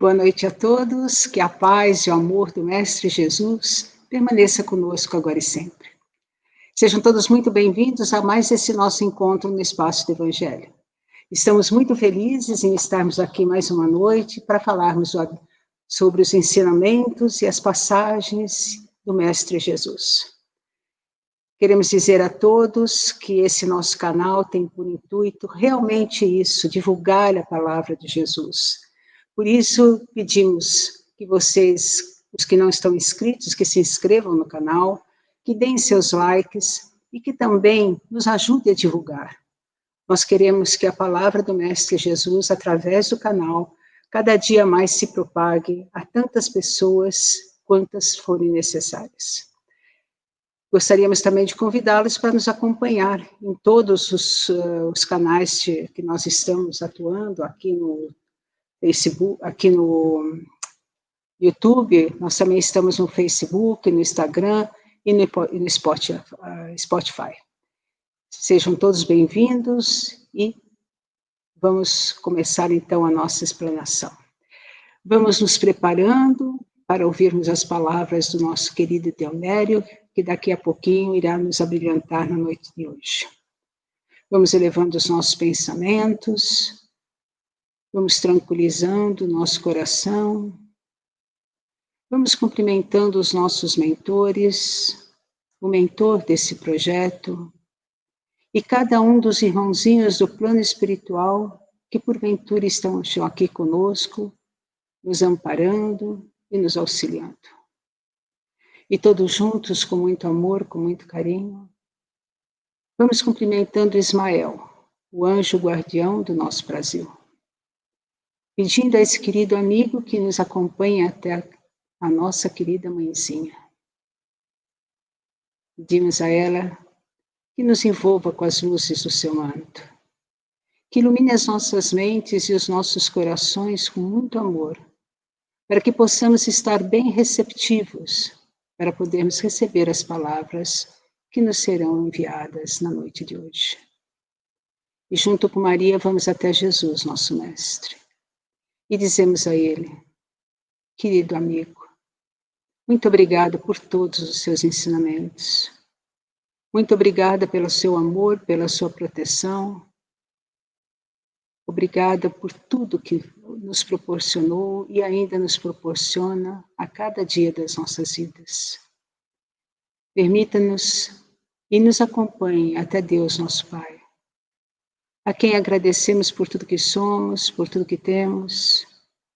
Boa noite a todos, que a paz e o amor do Mestre Jesus permaneça conosco agora e sempre. Sejam todos muito bem-vindos a mais esse nosso encontro no Espaço do Evangelho. Estamos muito felizes em estarmos aqui mais uma noite para falarmos sobre os ensinamentos e as passagens do Mestre Jesus. Queremos dizer a todos que esse nosso canal tem por intuito realmente isso, divulgar a palavra de Jesus por isso, pedimos que vocês, os que não estão inscritos, que se inscrevam no canal, que deem seus likes e que também nos ajudem a divulgar. Nós queremos que a palavra do Mestre Jesus, através do canal, cada dia mais se propague a tantas pessoas quantas forem necessárias. Gostaríamos também de convidá-los para nos acompanhar em todos os, uh, os canais de, que nós estamos atuando, aqui no Facebook, aqui no YouTube, nós também estamos no Facebook, no Instagram e no, no Spotify. Sejam todos bem-vindos e vamos começar então a nossa explanação. Vamos nos preparando para ouvirmos as palavras do nosso querido Deonério, que daqui a pouquinho irá nos abrilhantar na noite de hoje. Vamos elevando os nossos pensamentos, Vamos tranquilizando nosso coração. Vamos cumprimentando os nossos mentores, o mentor desse projeto e cada um dos irmãozinhos do plano espiritual que porventura estão aqui conosco, nos amparando e nos auxiliando. E todos juntos, com muito amor, com muito carinho, vamos cumprimentando Ismael, o anjo guardião do nosso Brasil pedindo a esse querido amigo que nos acompanha até a nossa querida mãezinha. Pedimos a ela que nos envolva com as luzes do seu manto, que ilumine as nossas mentes e os nossos corações com muito amor, para que possamos estar bem receptivos para podermos receber as palavras que nos serão enviadas na noite de hoje. E junto com Maria vamos até Jesus, nosso Mestre e dizemos a Ele: Querido amigo, muito obrigado por todos os seus ensinamentos. Muito obrigada pelo seu amor, pela sua proteção. Obrigada por tudo que nos proporcionou e ainda nos proporciona a cada dia das nossas vidas. Permita-nos e nos acompanhe até Deus, nosso Pai a quem agradecemos por tudo que somos, por tudo que temos.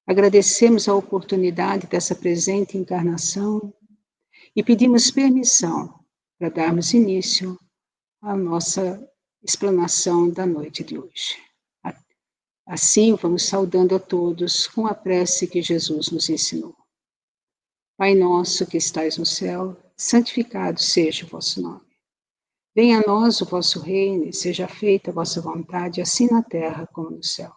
Agradecemos a oportunidade dessa presente encarnação e pedimos permissão para darmos início à nossa explanação da noite de hoje. Assim, vamos saudando a todos com a prece que Jesus nos ensinou. Pai nosso que estais no céu, santificado seja o vosso nome. Venha a nós o vosso reino, e seja feita a vossa vontade, assim na terra como no céu.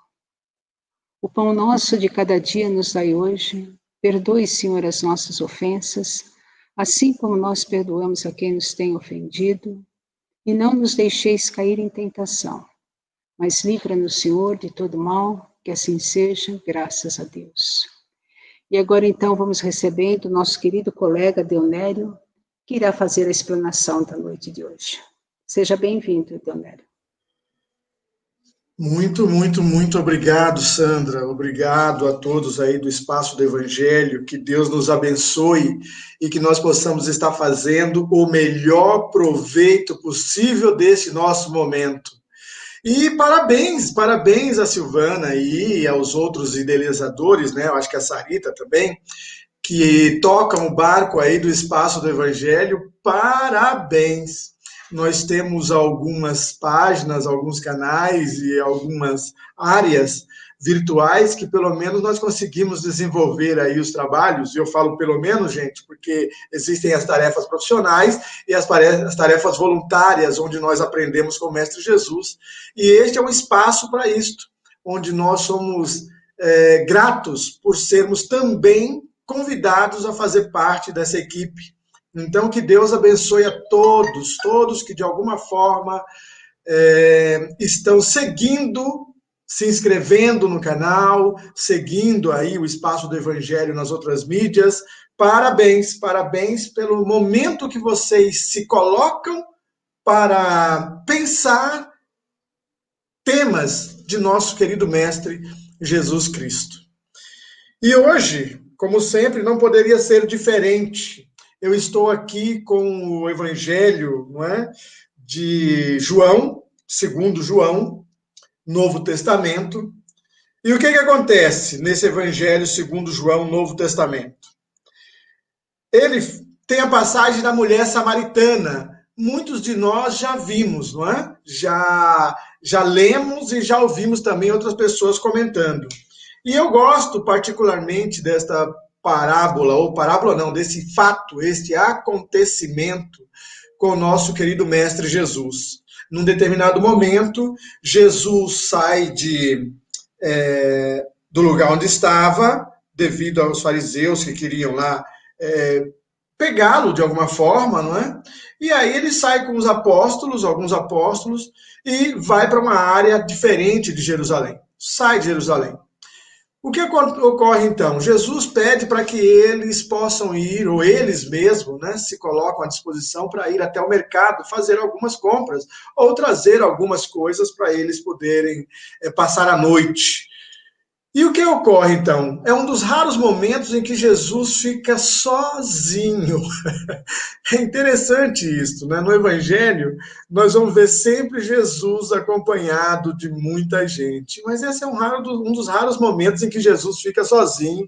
O pão nosso de cada dia nos dai hoje. Perdoe, Senhor, as nossas ofensas, assim como nós perdoamos a quem nos tem ofendido. E não nos deixeis cair em tentação, mas livra-nos, Senhor, de todo mal, que assim seja, graças a Deus. E agora então vamos recebendo nosso querido colega Deonério, que irá fazer a explanação da noite de hoje. Seja bem-vindo, Deonério. Muito, muito, muito obrigado, Sandra. Obrigado a todos aí do Espaço do Evangelho. Que Deus nos abençoe e que nós possamos estar fazendo o melhor proveito possível desse nosso momento. E parabéns, parabéns a Silvana e aos outros idealizadores, né? Eu acho que a Sarita também, que tocam o barco aí do espaço do Evangelho, parabéns. Nós temos algumas páginas, alguns canais e algumas áreas virtuais que pelo menos nós conseguimos desenvolver aí os trabalhos, e eu falo pelo menos, gente, porque existem as tarefas profissionais e as tarefas voluntárias, onde nós aprendemos com o Mestre Jesus, e este é um espaço para isto, onde nós somos é, gratos por sermos também convidados a fazer parte dessa equipe. Então, que Deus abençoe a todos, todos que de alguma forma é, estão seguindo se inscrevendo no canal, seguindo aí o espaço do Evangelho nas outras mídias. Parabéns, parabéns pelo momento que vocês se colocam para pensar temas de nosso querido Mestre Jesus Cristo. E hoje, como sempre, não poderia ser diferente. Eu estou aqui com o Evangelho não é, de João, segundo João, Novo Testamento. E o que, que acontece nesse Evangelho segundo João, Novo Testamento? Ele tem a passagem da mulher samaritana. Muitos de nós já vimos, não é? Já, já lemos e já ouvimos também outras pessoas comentando. E eu gosto particularmente desta parábola, ou parábola não, desse fato, este acontecimento com o nosso querido Mestre Jesus. Num determinado momento, Jesus sai de, é, do lugar onde estava, devido aos fariseus que queriam lá é, pegá-lo de alguma forma, não é? E aí ele sai com os apóstolos, alguns apóstolos, e vai para uma área diferente de Jerusalém. Sai de Jerusalém. O que ocorre então? Jesus pede para que eles possam ir, ou eles mesmos, né, se colocam à disposição para ir até o mercado, fazer algumas compras, ou trazer algumas coisas para eles poderem é, passar a noite. E o que ocorre então? É um dos raros momentos em que Jesus fica sozinho. É interessante isso, né? No Evangelho, nós vamos ver sempre Jesus acompanhado de muita gente. Mas esse é um, raro, um dos raros momentos em que Jesus fica sozinho,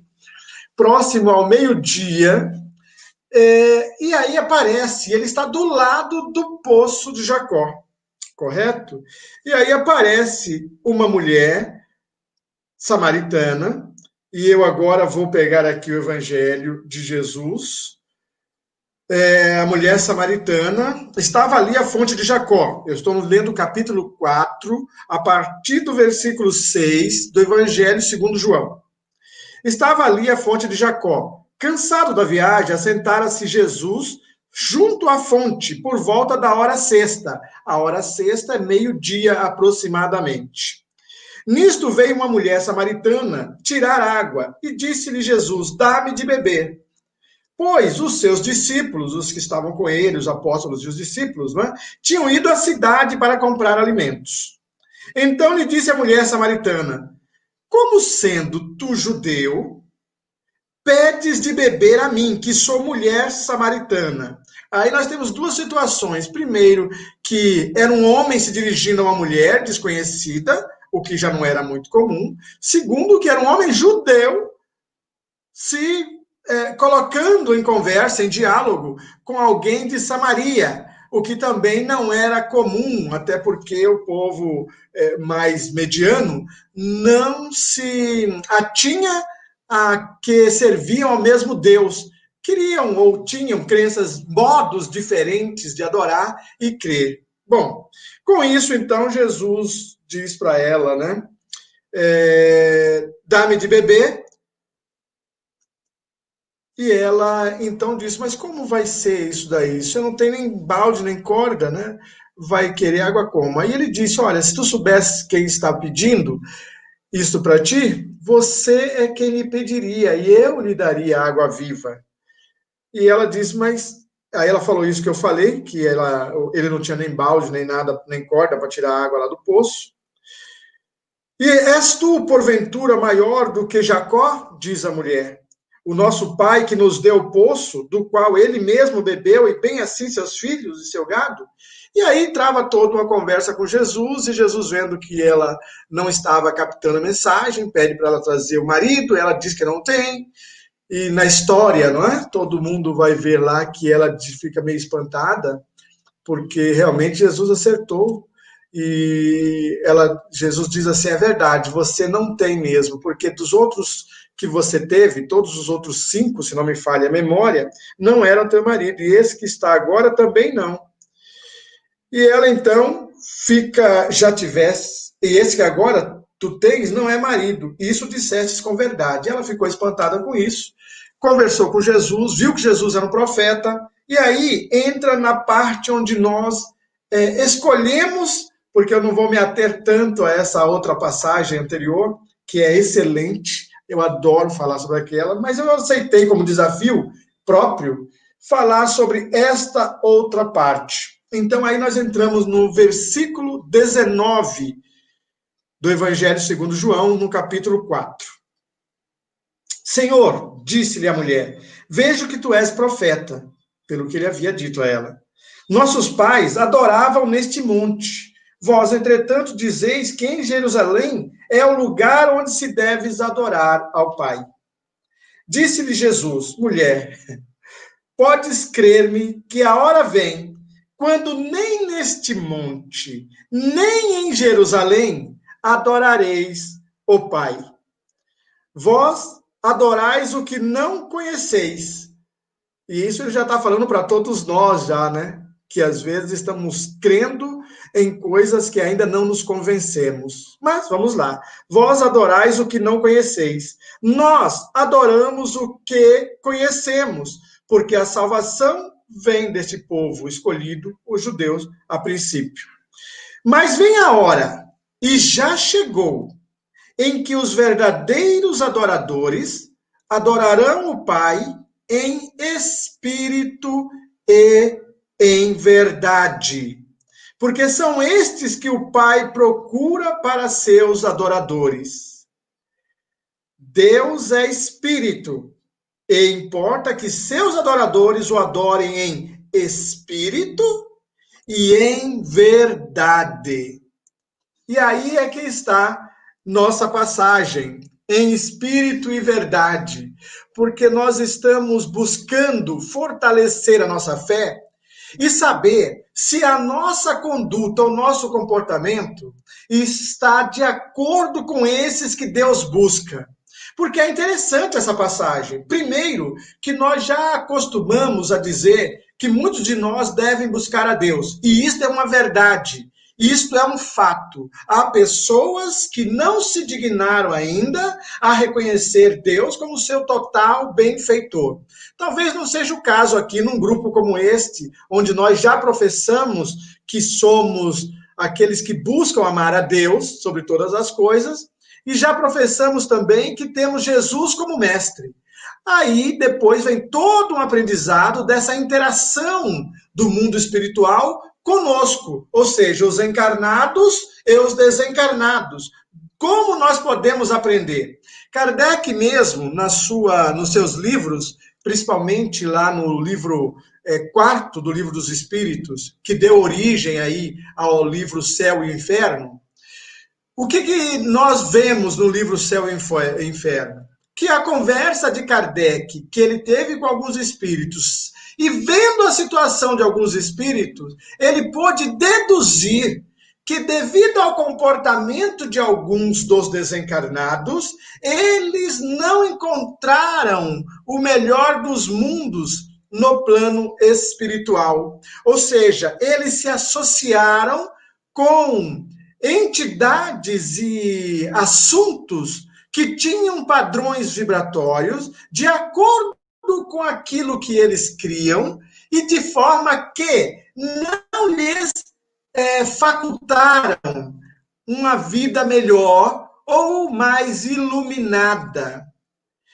próximo ao meio-dia. É, e aí aparece, ele está do lado do poço de Jacó, correto? E aí aparece uma mulher samaritana, e eu agora vou pegar aqui o Evangelho de Jesus. É, a mulher samaritana estava ali a fonte de Jacó. Eu estou lendo o capítulo 4, a partir do versículo 6 do Evangelho segundo João. Estava ali a fonte de Jacó. Cansado da viagem, assentara-se Jesus junto à fonte, por volta da hora sexta. A hora sexta é meio-dia aproximadamente. Nisto veio uma mulher samaritana tirar água e disse-lhe Jesus: Dá-me de beber. Pois os seus discípulos, os que estavam com ele, os apóstolos e os discípulos, né, tinham ido à cidade para comprar alimentos. Então lhe disse a mulher samaritana: Como sendo tu judeu, pedes de beber a mim, que sou mulher samaritana? Aí nós temos duas situações. Primeiro, que era um homem se dirigindo a uma mulher desconhecida, o que já não era muito comum. Segundo, que era um homem judeu se é, colocando em conversa, em diálogo com alguém de Samaria, o que também não era comum, até porque o povo é, mais mediano não se atinha a que serviam ao mesmo Deus. Queriam ou tinham crenças, modos diferentes de adorar e crer. Bom, com isso, então, Jesus diz para ela, né? É, Dá-me de beber. E ela então diz: Mas como vai ser isso daí? Você não tem nem balde, nem corda, né? Vai querer água como? Aí ele disse: Olha, se tu soubesse quem está pedindo isso para ti, você é quem lhe pediria, e eu lhe daria água viva. E ela diz: Mas Aí ela falou isso que eu falei, que ela, ele não tinha nem balde, nem nada, nem corda para tirar a água lá do poço. E és tu, porventura, maior do que Jacó? Diz a mulher. O nosso pai que nos deu o poço, do qual ele mesmo bebeu, e bem assim seus filhos e seu gado. E aí trava toda uma conversa com Jesus, e Jesus, vendo que ela não estava captando a mensagem, pede para ela trazer o marido, ela diz que não tem. E na história, não é? Todo mundo vai ver lá que ela fica meio espantada, porque realmente Jesus acertou e ela, Jesus diz assim: é verdade, você não tem mesmo, porque dos outros que você teve, todos os outros cinco, se não me falha a memória, não eram teu marido, e esse que está agora também não. E ela então fica, já tivesse, e esse que agora tu tens não é marido, isso dissestes com verdade. Ela ficou espantada com isso, conversou com Jesus, viu que Jesus era um profeta, e aí entra na parte onde nós é, escolhemos porque eu não vou me ater tanto a essa outra passagem anterior, que é excelente, eu adoro falar sobre aquela, mas eu aceitei como desafio próprio falar sobre esta outra parte. Então aí nós entramos no versículo 19 do Evangelho segundo João, no capítulo 4. Senhor, disse-lhe a mulher, vejo que tu és profeta, pelo que ele havia dito a ela. Nossos pais adoravam neste monte. Vós, entretanto, dizeis que em Jerusalém é o lugar onde se deves adorar ao Pai. Disse-lhe Jesus, mulher, podes crer-me que a hora vem quando nem neste monte, nem em Jerusalém adorareis o Pai. Vós adorais o que não conheceis. E isso ele já está falando para todos nós, já, né? Que às vezes estamos crendo em coisas que ainda não nos convencemos. Mas vamos lá. Vós adorais o que não conheceis. Nós adoramos o que conhecemos, porque a salvação vem deste povo escolhido, os judeus, a princípio. Mas vem a hora, e já chegou, em que os verdadeiros adoradores adorarão o Pai em espírito e em verdade. Porque são estes que o Pai procura para seus adoradores. Deus é espírito, e importa que seus adoradores o adorem em espírito e em verdade. E aí é que está nossa passagem em espírito e verdade, porque nós estamos buscando fortalecer a nossa fé e saber se a nossa conduta, o nosso comportamento está de acordo com esses que Deus busca. Porque é interessante essa passagem. Primeiro, que nós já acostumamos a dizer que muitos de nós devem buscar a Deus, e isso é uma verdade. Isto é um fato. Há pessoas que não se dignaram ainda a reconhecer Deus como seu total benfeitor. Talvez não seja o caso aqui num grupo como este, onde nós já professamos que somos aqueles que buscam amar a Deus sobre todas as coisas, e já professamos também que temos Jesus como mestre. Aí depois vem todo um aprendizado dessa interação do mundo espiritual conosco, ou seja, os encarnados e os desencarnados. Como nós podemos aprender? Kardec mesmo, na sua, nos seus livros, principalmente lá no livro é, quarto do livro dos Espíritos, que deu origem aí ao livro Céu e Inferno, o que, que nós vemos no livro Céu e Inferno? Que a conversa de Kardec que ele teve com alguns espíritos e vendo a situação de alguns espíritos, ele pôde deduzir que, devido ao comportamento de alguns dos desencarnados, eles não encontraram o melhor dos mundos no plano espiritual. Ou seja, eles se associaram com entidades e assuntos que tinham padrões vibratórios de acordo com aquilo que eles criam e de forma que não lhes é, facultaram uma vida melhor ou mais iluminada.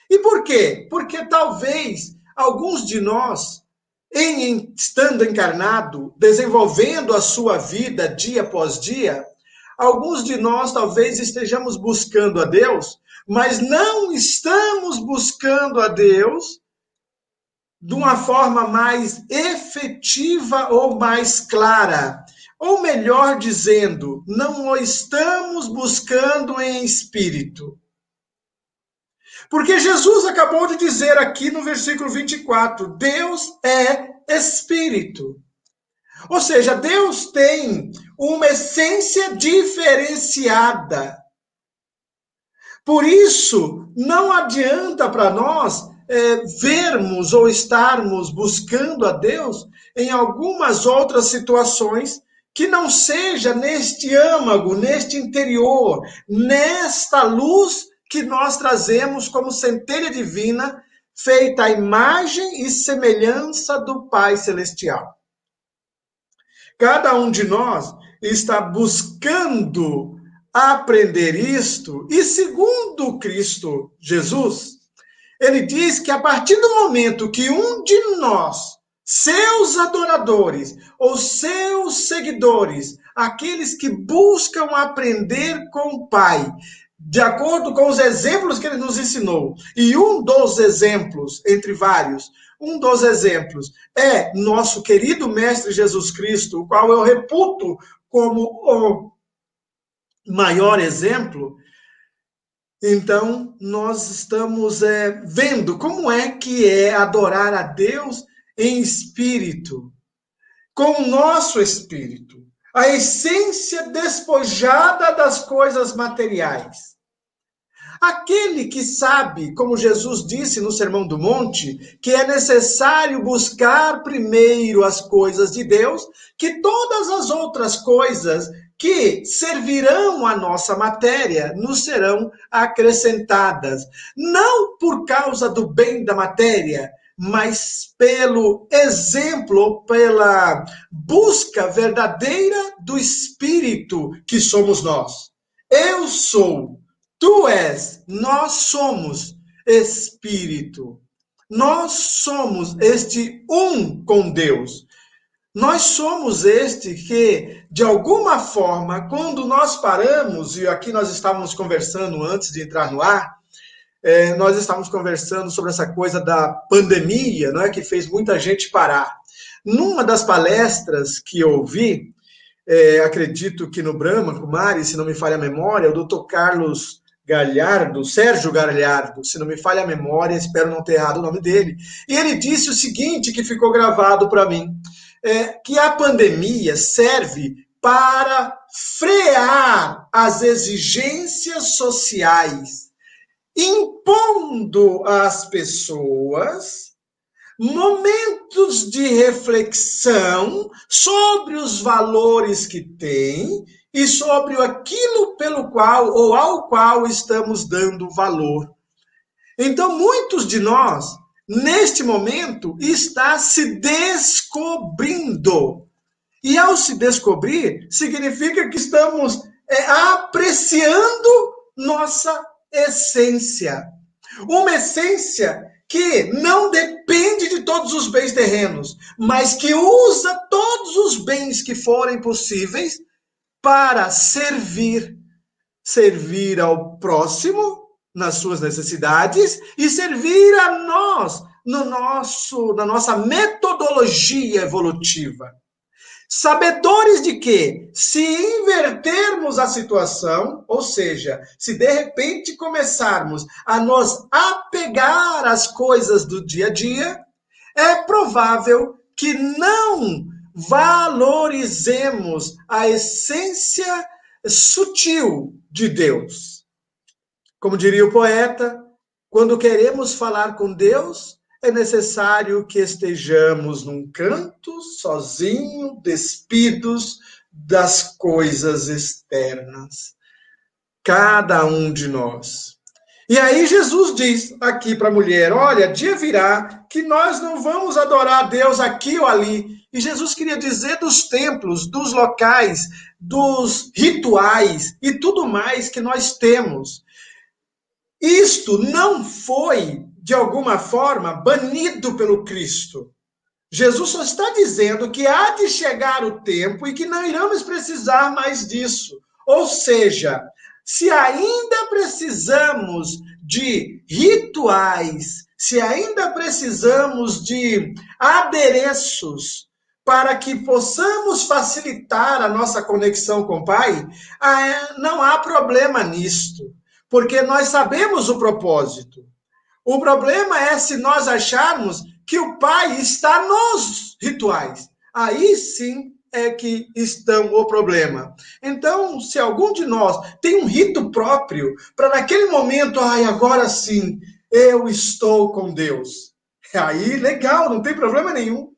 E por quê? Porque talvez alguns de nós, em, estando encarnado, desenvolvendo a sua vida dia após dia, alguns de nós talvez estejamos buscando a Deus, mas não estamos buscando a Deus de uma forma mais efetiva ou mais clara. Ou melhor dizendo, não o estamos buscando em espírito. Porque Jesus acabou de dizer aqui no versículo 24: Deus é espírito. Ou seja, Deus tem uma essência diferenciada. Por isso, não adianta para nós é, vermos ou estarmos buscando a Deus em algumas outras situações que não seja neste âmago, neste interior, nesta luz que nós trazemos como centelha divina, feita à imagem e semelhança do Pai Celestial. Cada um de nós está buscando aprender isto, e segundo Cristo Jesus, ele diz que a partir do momento que um de nós, seus adoradores ou seus seguidores, aqueles que buscam aprender com o Pai, de acordo com os exemplos que ele nos ensinou. E um dos exemplos, entre vários, um dos exemplos é nosso querido Mestre Jesus Cristo, o qual eu reputo como o maior exemplo. Então, nós estamos é, vendo como é que é adorar a Deus em espírito, com o nosso espírito, a essência despojada das coisas materiais. Aquele que sabe, como Jesus disse no Sermão do Monte, que é necessário buscar primeiro as coisas de Deus, que todas as outras coisas que servirão à nossa matéria nos serão acrescentadas. Não por causa do bem da matéria, mas pelo exemplo, pela busca verdadeira do Espírito que somos nós. Eu sou Tu és, nós somos espírito. Nós somos este um com Deus. Nós somos este que, de alguma forma, quando nós paramos, e aqui nós estávamos conversando antes de entrar no ar, é, nós estávamos conversando sobre essa coisa da pandemia, não é, que fez muita gente parar. Numa das palestras que eu ouvi, é, acredito que no Brahma Kumari, se não me falha a memória, o doutor Carlos Galhardo, Sérgio Galhardo, se não me falha a memória, espero não ter errado o nome dele. E ele disse o seguinte, que ficou gravado para mim, é, que a pandemia serve para frear as exigências sociais, impondo às pessoas momentos de reflexão sobre os valores que têm e sobre aquilo pelo qual ou ao qual estamos dando valor. Então, muitos de nós, neste momento, está se descobrindo. E ao se descobrir, significa que estamos é, apreciando nossa essência. Uma essência que não depende de todos os bens terrenos, mas que usa todos os bens que forem possíveis para servir, servir ao próximo nas suas necessidades e servir a nós no nosso na nossa metodologia evolutiva. Sabedores de que, se invertermos a situação, ou seja, se de repente começarmos a nos apegar às coisas do dia a dia, é provável que não valorizemos a essência sutil de Deus. Como diria o poeta, quando queremos falar com Deus, é necessário que estejamos num canto, sozinho, despidos das coisas externas. Cada um de nós. E aí Jesus diz aqui para a mulher: Olha, dia virá que nós não vamos adorar a Deus aqui ou ali, e Jesus queria dizer dos templos, dos locais, dos rituais e tudo mais que nós temos. Isto não foi, de alguma forma, banido pelo Cristo. Jesus só está dizendo que há de chegar o tempo e que não iremos precisar mais disso. Ou seja, se ainda precisamos de rituais, se ainda precisamos de adereços, para que possamos facilitar a nossa conexão com o Pai, ah, não há problema nisto, porque nós sabemos o propósito. O problema é se nós acharmos que o Pai está nos rituais. Aí sim é que estão o problema. Então, se algum de nós tem um rito próprio para naquele momento, ai, agora sim, eu estou com Deus. Aí, legal, não tem problema nenhum.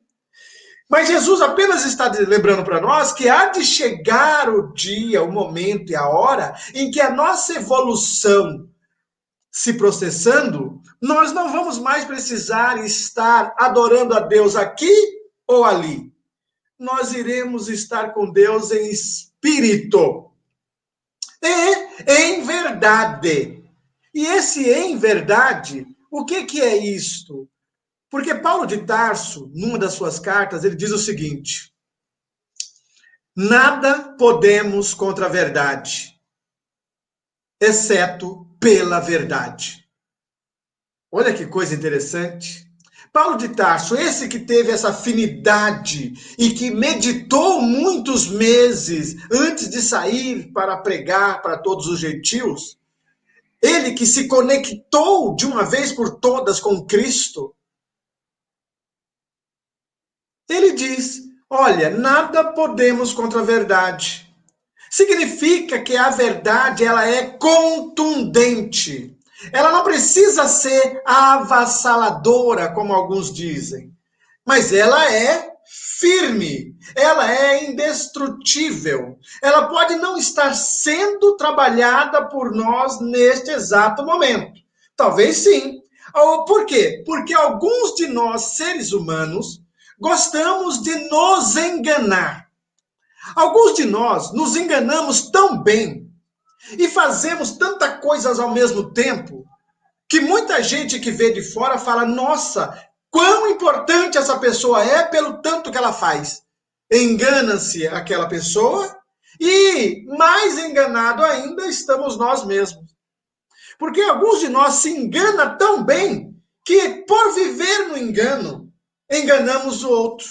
Mas Jesus apenas está lembrando para nós que há de chegar o dia, o momento e a hora em que a nossa evolução se processando, nós não vamos mais precisar estar adorando a Deus aqui ou ali. nós iremos estar com Deus em espírito. E em verdade. E esse em verdade, o que, que é isto? Porque Paulo de Tarso, numa das suas cartas, ele diz o seguinte: Nada podemos contra a verdade, exceto pela verdade. Olha que coisa interessante. Paulo de Tarso, esse que teve essa afinidade e que meditou muitos meses antes de sair para pregar para todos os gentios, ele que se conectou de uma vez por todas com Cristo, ele diz: Olha, nada podemos contra a verdade. Significa que a verdade ela é contundente. Ela não precisa ser avassaladora, como alguns dizem, mas ela é firme, ela é indestrutível. Ela pode não estar sendo trabalhada por nós neste exato momento. Talvez sim. Por quê? Porque alguns de nós, seres humanos, gostamos de nos enganar. Alguns de nós nos enganamos tão bem e fazemos tantas coisas ao mesmo tempo que muita gente que vê de fora fala: nossa, quão importante essa pessoa é pelo tanto que ela faz. Engana-se aquela pessoa e, mais enganado ainda, estamos nós mesmos. Porque alguns de nós se enganam tão bem que, por viver no engano, enganamos o outro.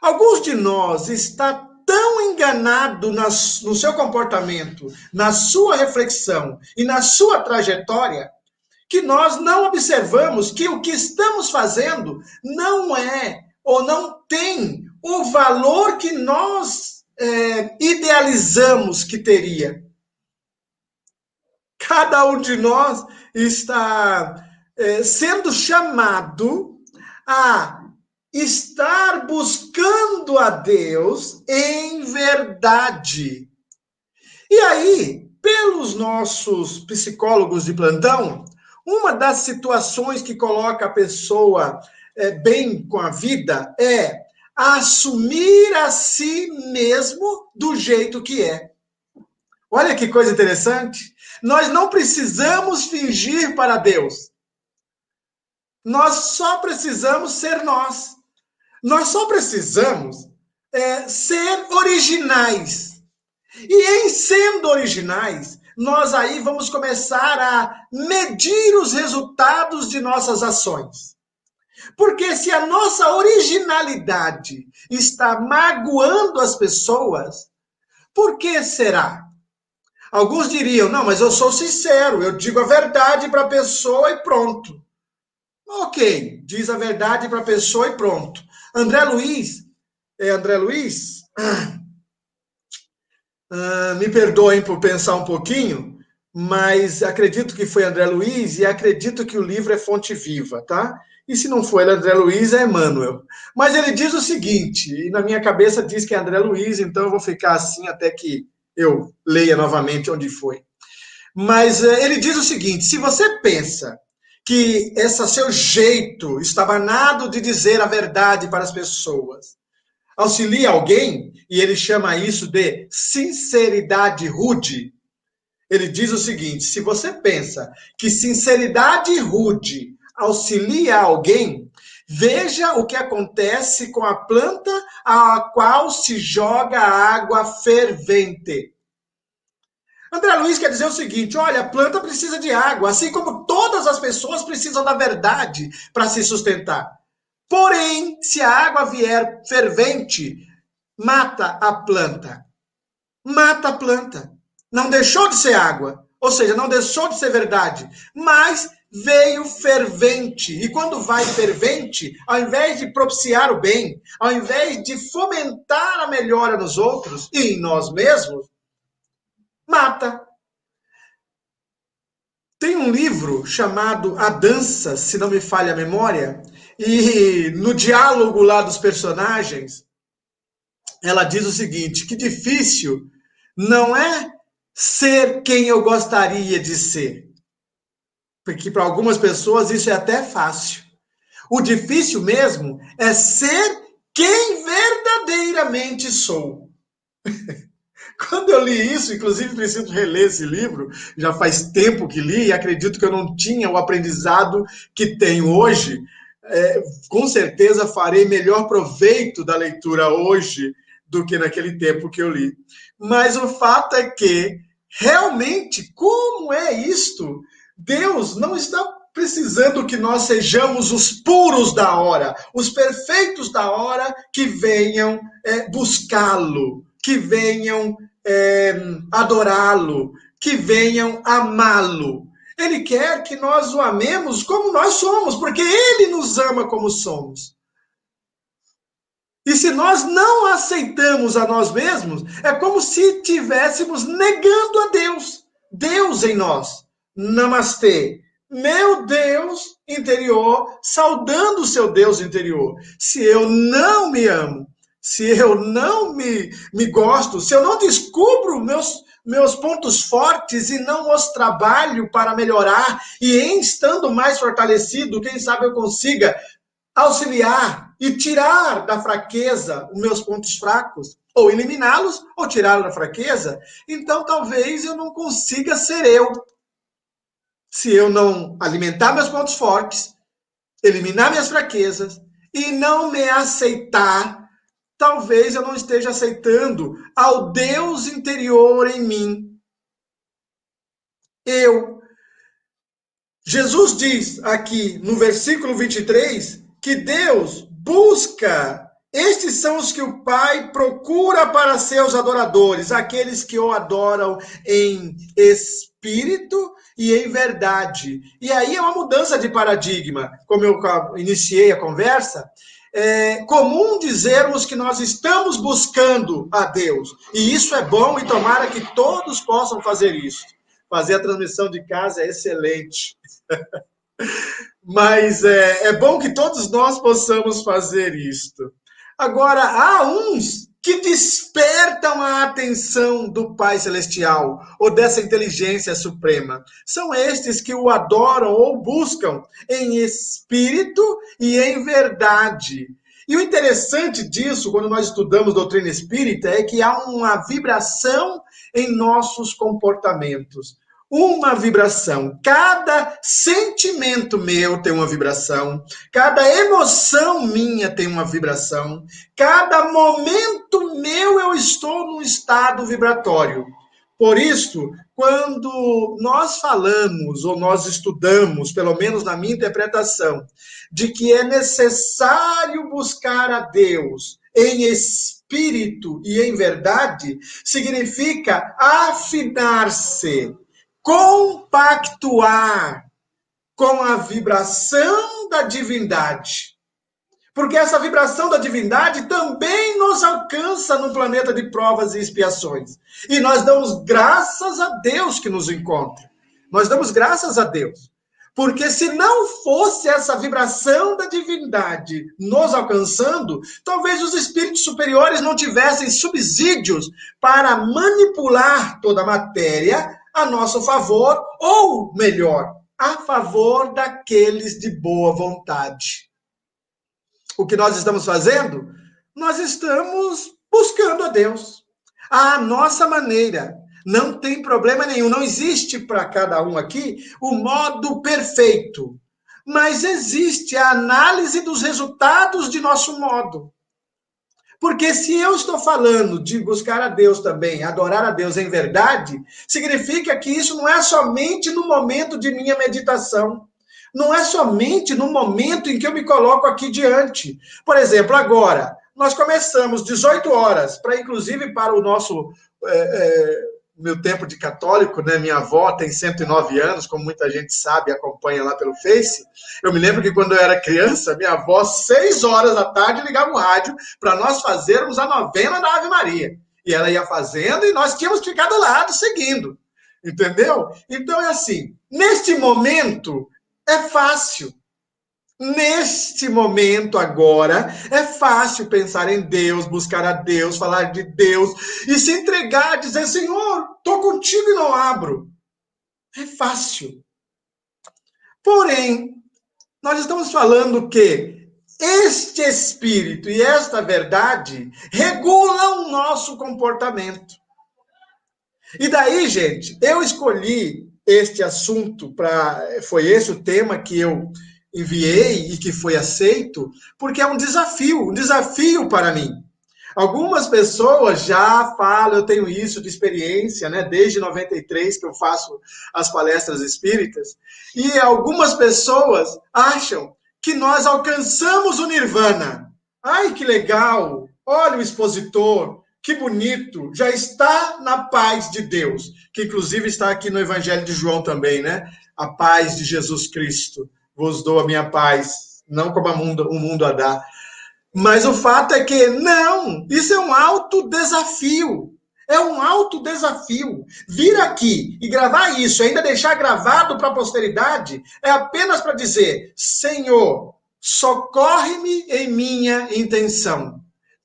Alguns de nós está tão enganado no seu comportamento, na sua reflexão e na sua trajetória, que nós não observamos que o que estamos fazendo não é ou não tem o valor que nós é, idealizamos que teria. Cada um de nós está é, sendo chamado a estar buscando a Deus em verdade. E aí, pelos nossos psicólogos de plantão, uma das situações que coloca a pessoa é, bem com a vida é assumir a si mesmo do jeito que é. Olha que coisa interessante. Nós não precisamos fingir para Deus. Nós só precisamos ser nós. Nós só precisamos é, ser originais. E em sendo originais, nós aí vamos começar a medir os resultados de nossas ações. Porque se a nossa originalidade está magoando as pessoas, por que será? Alguns diriam: não, mas eu sou sincero, eu digo a verdade para a pessoa e pronto. Ok, diz a verdade para a pessoa e pronto. André Luiz, é André Luiz? Ah, me perdoem por pensar um pouquinho, mas acredito que foi André Luiz e acredito que o livro é fonte viva, tá? E se não foi André Luiz, é Emmanuel. Mas ele diz o seguinte, e na minha cabeça diz que é André Luiz, então eu vou ficar assim até que eu leia novamente onde foi. Mas eh, ele diz o seguinte: se você pensa que esse seu jeito estabanado de dizer a verdade para as pessoas auxilia alguém, e ele chama isso de sinceridade rude. Ele diz o seguinte: se você pensa que sinceridade rude auxilia alguém, veja o que acontece com a planta a qual se joga água fervente. André Luiz quer dizer o seguinte: olha, a planta precisa de água, assim como todas as pessoas precisam da verdade para se sustentar. Porém, se a água vier fervente, mata a planta. Mata a planta. Não deixou de ser água, ou seja, não deixou de ser verdade, mas veio fervente. E quando vai fervente, ao invés de propiciar o bem, ao invés de fomentar a melhora nos outros e em nós mesmos, mata. Tem um livro chamado A Dança, se não me falha a memória, e no diálogo lá dos personagens, ela diz o seguinte: que difícil não é ser quem eu gostaria de ser. Porque para algumas pessoas isso é até fácil. O difícil mesmo é ser quem verdadeiramente sou. Quando eu li isso, inclusive preciso reler esse livro, já faz tempo que li e acredito que eu não tinha o aprendizado que tenho hoje. É, com certeza farei melhor proveito da leitura hoje do que naquele tempo que eu li. Mas o fato é que, realmente, como é isto? Deus não está precisando que nós sejamos os puros da hora, os perfeitos da hora que venham é, buscá-lo, que venham é, adorá-lo, que venham amá-lo. Ele quer que nós o amemos como nós somos, porque ele nos ama como somos. E se nós não aceitamos a nós mesmos, é como se estivéssemos negando a Deus. Deus em nós. Namastê meu Deus interior, saudando o seu Deus interior. Se eu não me amo, se eu não me, me gosto, se eu não descubro meus, meus pontos fortes e não os trabalho para melhorar, e em estando mais fortalecido, quem sabe eu consiga auxiliar e tirar da fraqueza os meus pontos fracos, ou eliminá-los, ou tirá-los da fraqueza, então talvez eu não consiga ser eu. Se eu não alimentar meus pontos fortes, eliminar minhas fraquezas e não me aceitar, talvez eu não esteja aceitando ao Deus interior em mim. Eu. Jesus diz aqui no versículo 23 que Deus busca, estes são os que o Pai procura para seus adoradores, aqueles que o adoram em espírito e em verdade. E aí é uma mudança de paradigma, como eu iniciei a conversa. É comum dizermos que nós estamos buscando a Deus, e isso é bom e tomara que todos possam fazer isso. Fazer a transmissão de casa é excelente. Mas é, é bom que todos nós possamos fazer isto. Agora, há uns que despertam a atenção do Pai Celestial ou dessa inteligência suprema. São estes que o adoram ou buscam em espírito e em verdade. E o interessante disso, quando nós estudamos doutrina espírita, é que há uma vibração em nossos comportamentos uma vibração. Cada sentimento meu tem uma vibração, cada emoção minha tem uma vibração, cada momento meu eu estou num estado vibratório. Por isso, quando nós falamos ou nós estudamos, pelo menos na minha interpretação, de que é necessário buscar a Deus em espírito e em verdade, significa afinar-se compactuar com a vibração da divindade. Porque essa vibração da divindade também nos alcança no planeta de provas e expiações. E nós damos graças a Deus que nos encontra. Nós damos graças a Deus. Porque se não fosse essa vibração da divindade nos alcançando, talvez os espíritos superiores não tivessem subsídios para manipular toda a matéria a nosso favor, ou melhor, a favor daqueles de boa vontade. O que nós estamos fazendo? Nós estamos buscando a Deus. A nossa maneira. Não tem problema nenhum. Não existe para cada um aqui o modo perfeito. Mas existe a análise dos resultados de nosso modo. Porque se eu estou falando de buscar a Deus também, adorar a Deus em verdade, significa que isso não é somente no momento de minha meditação. Não é somente no momento em que eu me coloco aqui diante. Por exemplo, agora, nós começamos 18 horas, para inclusive para o nosso é, é, meu tempo de católico, né? Minha avó tem 109 anos, como muita gente sabe, acompanha lá pelo Face. Eu me lembro que quando eu era criança, minha avó, seis horas da tarde, ligava o rádio para nós fazermos a novena da Ave Maria. E ela ia fazendo e nós tínhamos que ficar do lado, seguindo. Entendeu? Então é assim, neste momento é fácil. Neste momento agora, é fácil pensar em Deus, buscar a Deus, falar de Deus e se entregar, dizer: Senhor, estou contigo e não abro. É fácil. Porém, nós estamos falando que este espírito e esta verdade regulam o nosso comportamento. E daí, gente, eu escolhi este assunto para. Foi esse o tema que eu enviei e que foi aceito, porque é um desafio, um desafio para mim. Algumas pessoas já falam, eu tenho isso de experiência, né? Desde 93 que eu faço as palestras espíritas, e algumas pessoas acham que nós alcançamos o nirvana. Ai, que legal! Olha o expositor, que bonito, já está na paz de Deus, que inclusive está aqui no Evangelho de João também, né? A paz de Jesus Cristo. Vos dou a minha paz, não como o mundo, o mundo a dá. Mas o fato é que não, isso é um alto desafio. É um alto desafio. Vir aqui e gravar isso, ainda deixar gravado para a posteridade, é apenas para dizer: Senhor, socorre-me em minha intenção.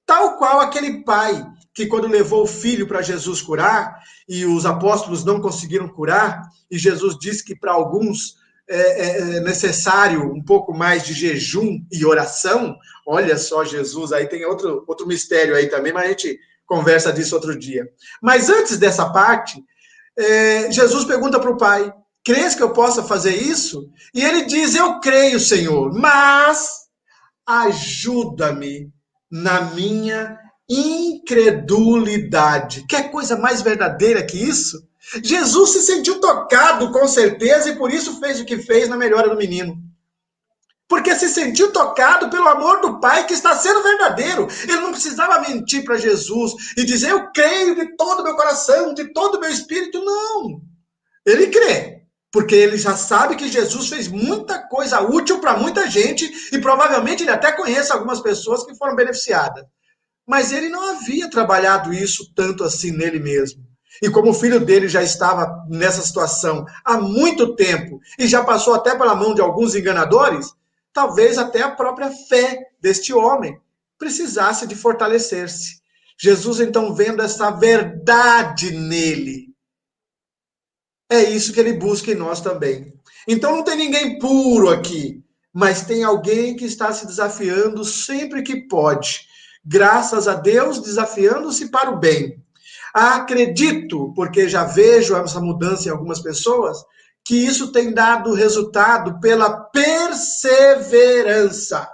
Tal qual aquele pai que quando levou o filho para Jesus curar, e os apóstolos não conseguiram curar, e Jesus disse que para alguns é, é, é necessário um pouco mais de jejum e oração. Olha só, Jesus, aí tem outro, outro mistério aí também, mas a gente conversa disso outro dia. Mas antes dessa parte, é, Jesus pergunta para o pai: Crês que eu possa fazer isso? E ele diz: Eu creio, Senhor, mas ajuda-me na minha incredulidade. Quer coisa mais verdadeira que isso? Jesus se sentiu tocado, com certeza, e por isso fez o que fez na melhora do menino. Porque se sentiu tocado pelo amor do Pai que está sendo verdadeiro. Ele não precisava mentir para Jesus e dizer, eu creio de todo o meu coração, de todo o meu espírito. Não. Ele crê. Porque ele já sabe que Jesus fez muita coisa útil para muita gente e provavelmente ele até conhece algumas pessoas que foram beneficiadas mas ele não havia trabalhado isso tanto assim nele mesmo. E como o filho dele já estava nessa situação há muito tempo e já passou até pela mão de alguns enganadores, talvez até a própria fé deste homem precisasse de fortalecer-se. Jesus, então, vendo essa verdade nele, é isso que ele busca em nós também. Então, não tem ninguém puro aqui, mas tem alguém que está se desafiando sempre que pode graças a Deus, desafiando-se para o bem. Acredito, porque já vejo essa mudança em algumas pessoas, que isso tem dado resultado pela perseverança.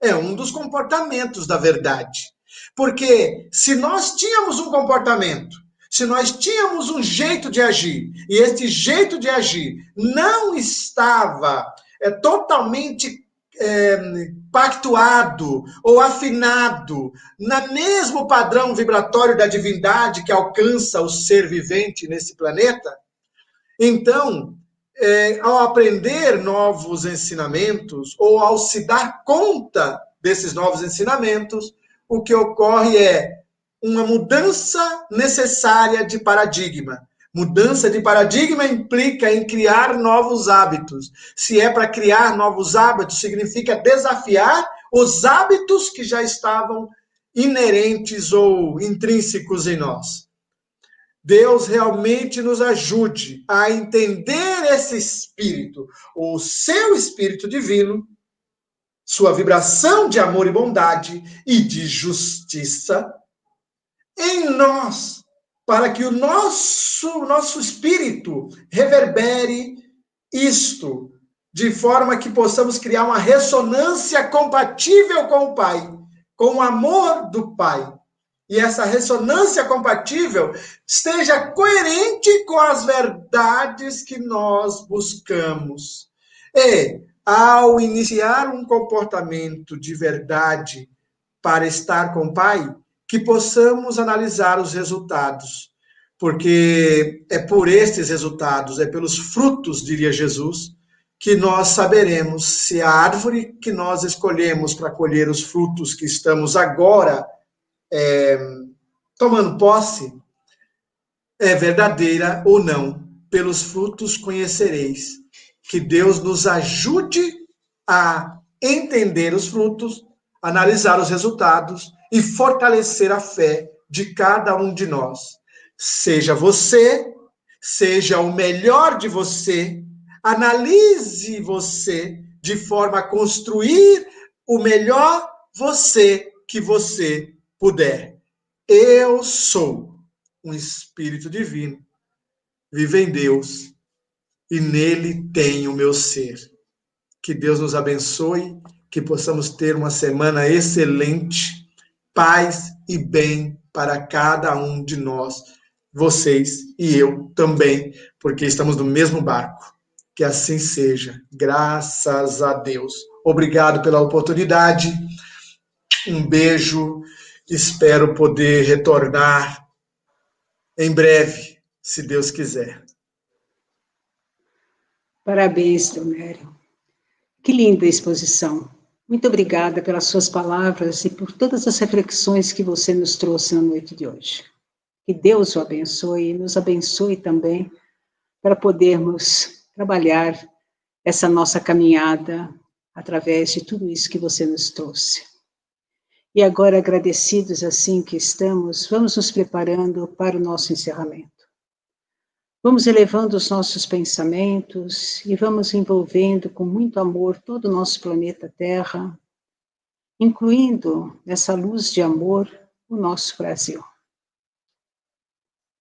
É um dos comportamentos da verdade. Porque se nós tínhamos um comportamento, se nós tínhamos um jeito de agir, e este jeito de agir não estava é, totalmente é, pactuado ou afinado no mesmo padrão vibratório da divindade que alcança o ser vivente nesse planeta, então, é, ao aprender novos ensinamentos ou ao se dar conta desses novos ensinamentos, o que ocorre é uma mudança necessária de paradigma Mudança de paradigma implica em criar novos hábitos. Se é para criar novos hábitos, significa desafiar os hábitos que já estavam inerentes ou intrínsecos em nós. Deus realmente nos ajude a entender esse espírito, o seu espírito divino, sua vibração de amor e bondade e de justiça em nós para que o nosso, nosso espírito reverbere isto, de forma que possamos criar uma ressonância compatível com o Pai, com o amor do Pai. E essa ressonância compatível esteja coerente com as verdades que nós buscamos. E, ao iniciar um comportamento de verdade para estar com o Pai, que possamos analisar os resultados, porque é por estes resultados, é pelos frutos, diria Jesus, que nós saberemos se a árvore que nós escolhemos para colher os frutos que estamos agora é, tomando posse é verdadeira ou não. Pelos frutos conhecereis. Que Deus nos ajude a entender os frutos, analisar os resultados e fortalecer a fé de cada um de nós. Seja você, seja o melhor de você, analise você de forma a construir o melhor você que você puder. Eu sou um espírito divino, vive em Deus e nele tem o meu ser. Que Deus nos abençoe, que possamos ter uma semana excelente, paz e bem para cada um de nós, vocês e eu também, porque estamos no mesmo barco. Que assim seja, graças a Deus. Obrigado pela oportunidade. Um beijo. Espero poder retornar em breve, se Deus quiser. Parabéns, Domério. Que linda exposição. Muito obrigada pelas suas palavras e por todas as reflexões que você nos trouxe na noite de hoje. Que Deus o abençoe e nos abençoe também para podermos trabalhar essa nossa caminhada através de tudo isso que você nos trouxe. E agora, agradecidos assim que estamos, vamos nos preparando para o nosso encerramento. Vamos elevando os nossos pensamentos e vamos envolvendo com muito amor todo o nosso planeta Terra, incluindo nessa luz de amor o nosso Brasil.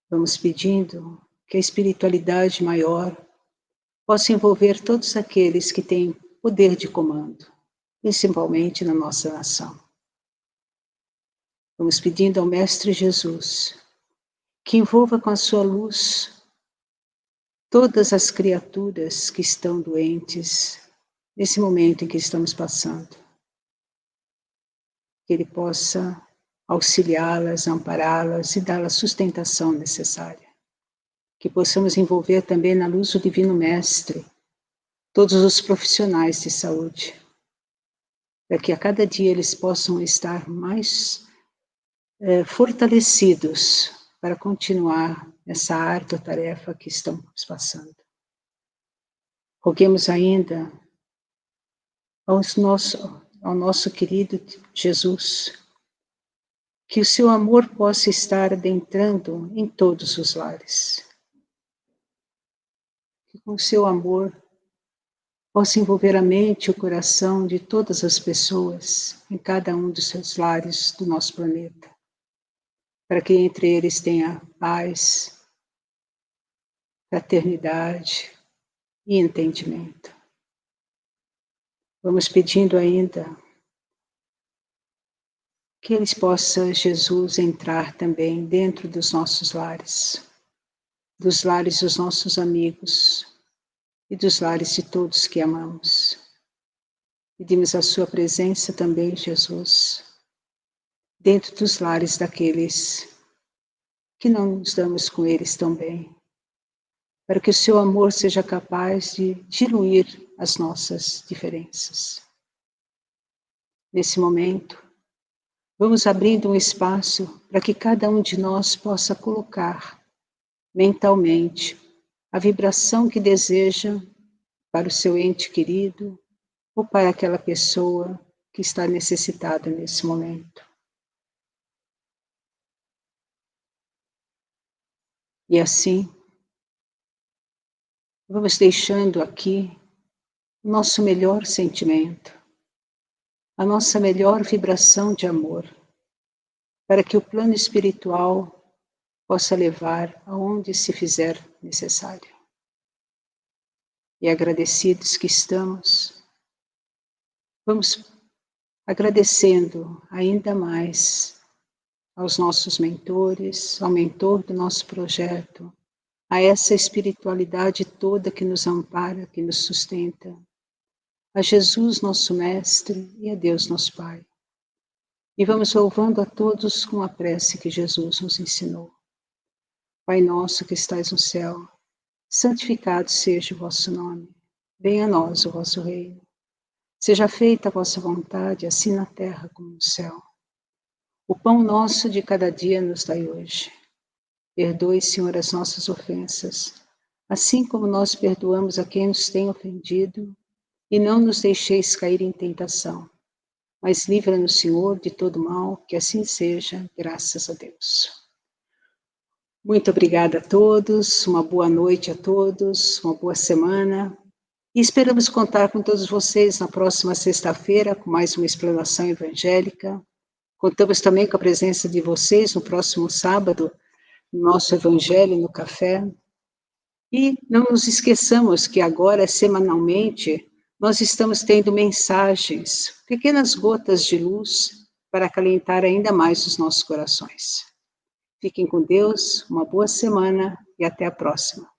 Vamos pedindo que a espiritualidade maior possa envolver todos aqueles que têm poder de comando, principalmente na nossa nação. Vamos pedindo ao Mestre Jesus que envolva com a sua luz todas as criaturas que estão doentes nesse momento em que estamos passando. Que Ele possa auxiliá-las, ampará-las e a sustentação necessária. Que possamos envolver também na luz do Divino Mestre todos os profissionais de saúde, para que a cada dia eles possam estar mais é, fortalecidos para continuar essa árdua tarefa que estamos passando. Roguemos ainda ao nosso, ao nosso querido Jesus que o seu amor possa estar adentrando em todos os lares. Que com o seu amor possa envolver a mente e o coração de todas as pessoas em cada um dos seus lares do nosso planeta, para que entre eles tenha paz, fraternidade e entendimento. Vamos pedindo ainda que eles possam, Jesus, entrar também dentro dos nossos lares, dos lares dos nossos amigos e dos lares de todos que amamos. Pedimos a Sua presença também, Jesus, dentro dos lares daqueles que não nos damos com eles tão bem para que o seu amor seja capaz de diluir as nossas diferenças. Nesse momento, vamos abrindo um espaço para que cada um de nós possa colocar mentalmente a vibração que deseja para o seu ente querido ou para aquela pessoa que está necessitada nesse momento. E assim, Vamos deixando aqui o nosso melhor sentimento, a nossa melhor vibração de amor, para que o plano espiritual possa levar aonde se fizer necessário. E agradecidos que estamos, vamos agradecendo ainda mais aos nossos mentores, ao mentor do nosso projeto, a essa espiritualidade toda que nos ampara, que nos sustenta, a Jesus, nosso Mestre, e a Deus, nosso Pai. E vamos louvando a todos com a prece que Jesus nos ensinou. Pai nosso que estais no céu, santificado seja o vosso nome. Venha a nós o vosso reino. Seja feita a vossa vontade, assim na terra como no céu. O pão nosso de cada dia nos dai hoje Perdoe, Senhor, as nossas ofensas, assim como nós perdoamos a quem nos tem ofendido, e não nos deixeis cair em tentação, mas livra-nos, Senhor, de todo mal, que assim seja, graças a Deus. Muito obrigada a todos, uma boa noite a todos, uma boa semana E esperamos contar com todos vocês na próxima sexta-feira com mais uma explanação evangélica. Contamos também com a presença de vocês no próximo sábado, no nosso Evangelho no Café. E não nos esqueçamos que agora, semanalmente, nós estamos tendo mensagens, pequenas gotas de luz para acalentar ainda mais os nossos corações. Fiquem com Deus, uma boa semana e até a próxima.